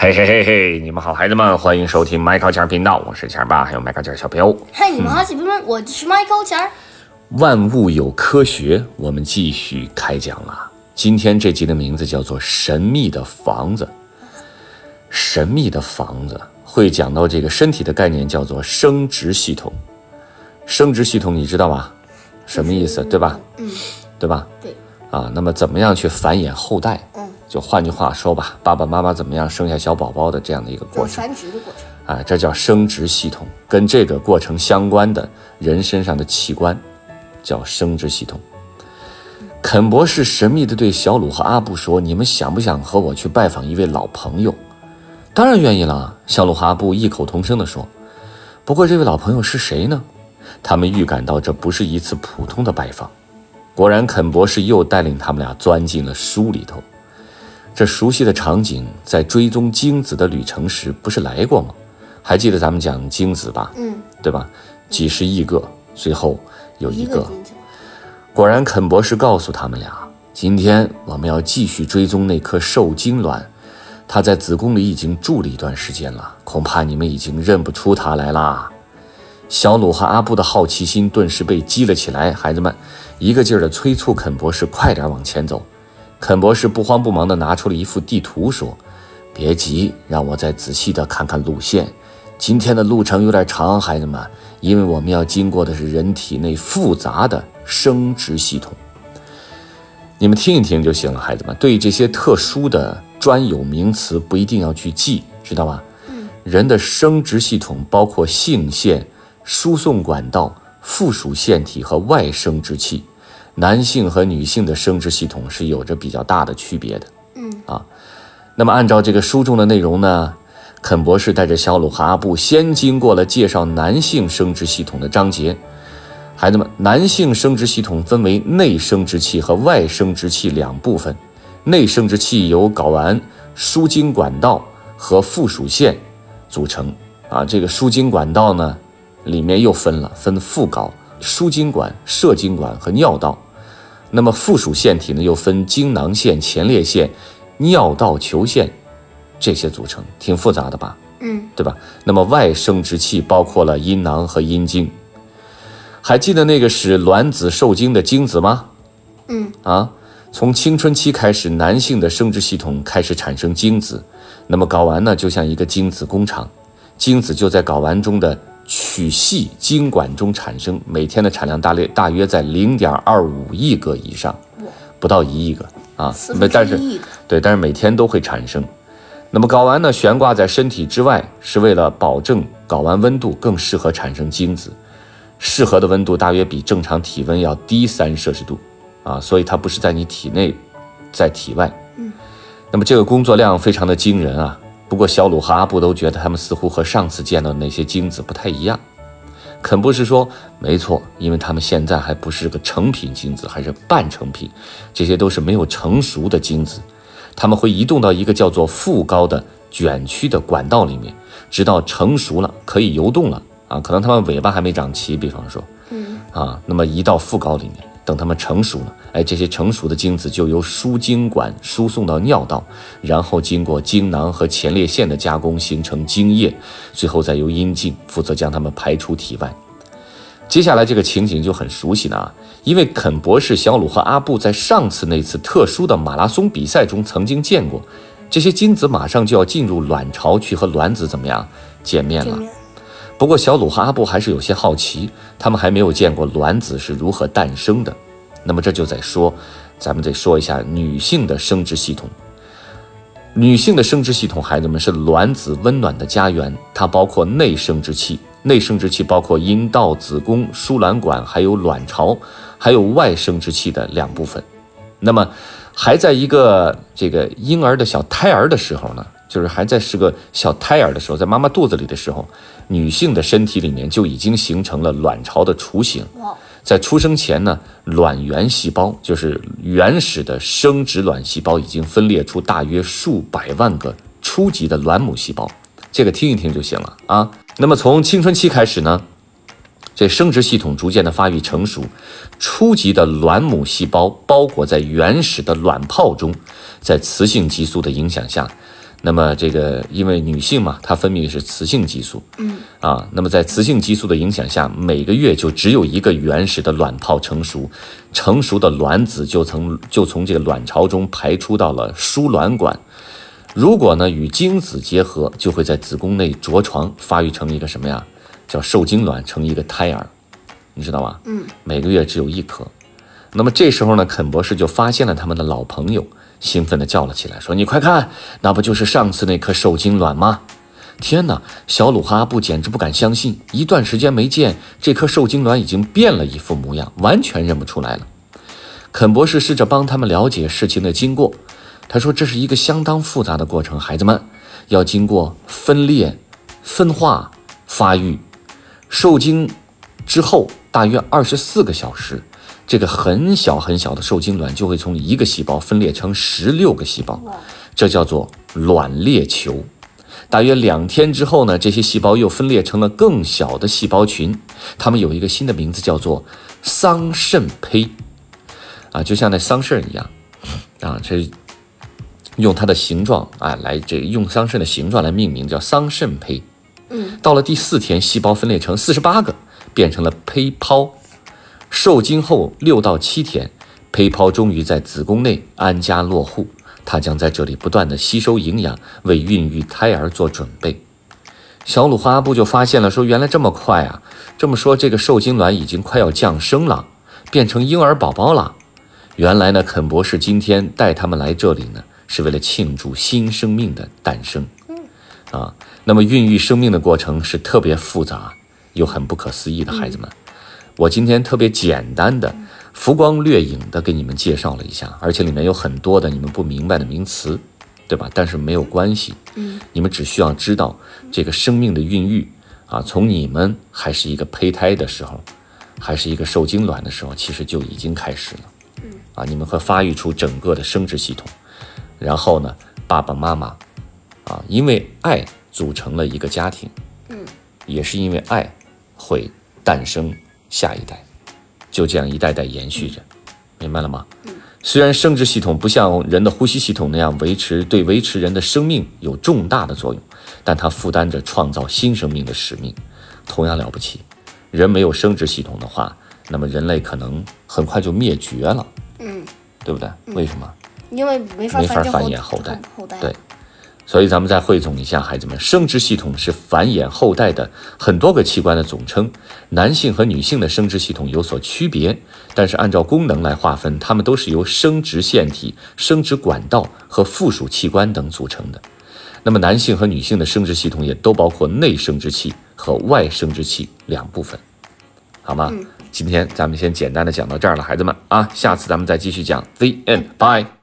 嘿嘿嘿嘿，你们好，孩子们，欢迎收听麦考钱频道，我是钱爸，还有麦考钱小朋友。嗨，你们好，小朋友们，我是 Michael 钱儿。万物有科学，我们继续开讲了。今天这集的名字叫做《神秘的房子》。神秘的房子会讲到这个身体的概念，叫做生殖系统。生殖系统你知道吗？什么意思？对吧？嗯，对吧？对，啊，那么怎么样去繁衍后代？嗯，就换句话说吧，爸爸妈妈怎么样生下小宝宝的这样的一个过程。繁殖的过程。啊，这叫生殖系统，跟这个过程相关的人身上的器官叫生殖系统。肯博士神秘地对小鲁和阿布说：“你们想不想和我去拜访一位老朋友？”“当然愿意了。”小鲁和阿布异口同声地说。“不过这位老朋友是谁呢？”他们预感到这不是一次普通的拜访。果然，肯博士又带领他们俩钻进了书里头。这熟悉的场景，在追踪精子的旅程时不是来过吗？还记得咱们讲精子吧？嗯，对吧？几十亿个，最后有一个。果然，肯博士告诉他们俩，今天我们要继续追踪那颗受精卵，它在子宫里已经住了一段时间了，恐怕你们已经认不出它来啦。小鲁和阿布的好奇心顿时被激了起来，孩子们一个劲儿地催促肯博士快点往前走。肯博士不慌不忙地拿出了一幅地图，说：“别急，让我再仔细地看看路线。今天的路程有点长，孩子们，因为我们要经过的是人体内复杂的生殖系统。你们听一听就行了，孩子们。对这些特殊的专有名词，不一定要去记，知道吧？嗯，人的生殖系统包括性腺、输送管道、附属腺体和外生殖器。男性和女性的生殖系统是有着比较大的区别的。嗯啊，那么按照这个书中的内容呢，肯博士带着小鲁和阿布先经过了介绍男性生殖系统的章节。孩子们，男性生殖系统分为内生殖器和外生殖器两部分。内生殖器由睾丸、输精管道和附属腺组成。啊，这个输精管道呢，里面又分了，分副睾、输精管、射精管和尿道。那么附属腺体呢，又分精囊腺、前列腺、尿道球腺这些组成，挺复杂的吧？嗯对吧？那么外生殖器包括了阴囊和阴茎。还记得那个使卵子受精的精子吗？嗯啊，从青春期开始，男性的生殖系统开始产生精子，那么睾丸呢，就像一个精子工厂，精子就在睾丸中的曲系精管中产生，每天的产量大略大约在零点二五亿个以上，不到一亿个啊但是。对，但是每天都会产生。那么睾丸呢，悬挂在身体之外，是为了保证睾丸温度更适合产生精子，适合的温度大约比正常体温要低三摄氏度，啊，所以它不是在你体内，在体外。嗯，那么这个工作量非常的惊人啊。不过小鲁和阿布都觉得他们似乎和上次见到的那些精子不太一样。肯博士说：“没错，因为他们现在还不是个成品精子，还是半成品，这些都是没有成熟的精子。他们会移动到一个叫做副高的卷曲的管道里面，直到成熟了，可以游动了啊。可能它们尾巴还没长齐，比方说嗯啊，那么移到副高里面，等它们成熟了，哎，这些成熟的精子就由输精管输送到尿道，然后经过精囊和前列腺的加工，形成精液，最后再由阴茎负责将它们排出体外。接下来这个情景就很熟悉了啊，因为肯博士、小鲁和阿布在上次那次特殊的马拉松比赛中曾经见过，这些精子马上就要进入卵巢去和卵子怎么样见面了。不过小鲁和阿布还是有些好奇，他们还没有见过卵子是如何诞生的。那么这就在说，咱们得说一下女性的生殖系统。女性的生殖系统，孩子们是卵子温暖的家园，它包括内生殖器，内生殖器包括阴道、子宫、输卵管，还有卵巢，还有外生殖器的两部分。那么，还在一个这个婴儿的小胎儿的时候呢，就是还在是个小胎儿的时候，在妈妈肚子里的时候，女性的身体里面就已经形成了卵巢的雏形。在出生前呢，卵原细胞就是原始的生殖卵细胞，已经分裂出大约数百万个初级的卵母细胞。这个听一听就行了啊。那么从青春期开始呢，这生殖系统逐渐的发育成熟，初级的卵母细胞包裹在原始的卵泡中，在雌性激素的影响下，那么这个因为女性嘛，她分泌的是雌性激素，嗯，啊，那么在雌性激素的影响下，每个月就只有一个原始的卵泡成熟，成熟的卵子就从就从这个卵巢中排出到了输卵管。如果呢与精子结合，就会在子宫内着床，发育成一个什么呀？叫受精卵，成一个胎儿，你知道吗？嗯，每个月只有一颗。那么这时候呢，肯博士就发现了他们的老朋友，兴奋地叫了起来，说：“你快看，那不就是上次那颗受精卵吗？”天哪，小鲁和阿布简直不敢相信，一段时间没见，这颗受精卵已经变了一副模样，完全认不出来了。肯博士试着帮他们了解事情的经过。他说：“这是一个相当复杂的过程，孩子们要经过分裂、分化、发育、受精之后，大约二十四个小时，这个很小很小的受精卵就会从一个细胞分裂成十六个细胞，这叫做卵裂球。大约两天之后呢，这些细胞又分裂成了更小的细胞群，它们有一个新的名字，叫做桑葚胚。啊，就像那桑葚一样，啊，这。”用它的形状啊来这用桑葚的形状来命名，叫桑葚胚。嗯，到了第四天，细胞分裂成四十八个，变成了胚泡。受精后六到七天，胚泡终于在子宫内安家落户，它将在这里不断的吸收营养，为孕育胎儿做准备。小鲁和阿布就发现了，说原来这么快啊！这么说，这个受精卵已经快要降生了，变成婴儿宝宝了。原来呢，肯博士今天带他们来这里呢。是为了庆祝新生命的诞生，啊，那么孕育生命的过程是特别复杂又很不可思议的。孩子们，我今天特别简单的、浮光掠影的给你们介绍了一下，而且里面有很多的你们不明白的名词，对吧？但是没有关系，嗯，你们只需要知道这个生命的孕育啊，从你们还是一个胚胎的时候，还是一个受精卵的时候，其实就已经开始了，嗯，啊，你们会发育出整个的生殖系统。然后呢，爸爸妈妈，啊，因为爱组成了一个家庭，嗯，也是因为爱，会诞生下一代，就这样一代代延续着，明白了吗？嗯，虽然生殖系统不像人的呼吸系统那样维持对维持人的生命有重大的作用，但它负担着创造新生命的使命，同样了不起。人没有生殖系统的话，那么人类可能很快就灭绝了，嗯，对不对？为什么？因为没法繁衍后代，对，所以咱们再汇总一下，孩子们，生殖系统是繁衍后代的很多个器官的总称。男性和女性的生殖系统有所区别，但是按照功能来划分，它们都是由生殖腺体、生殖管道和附属器官等组成的。那么男性和女性的生殖系统也都包括内生殖器和外生殖器两部分，好吗？今天咱们先简单的讲到这儿了，孩子们啊，下次咱们再继续讲。The end. Bye.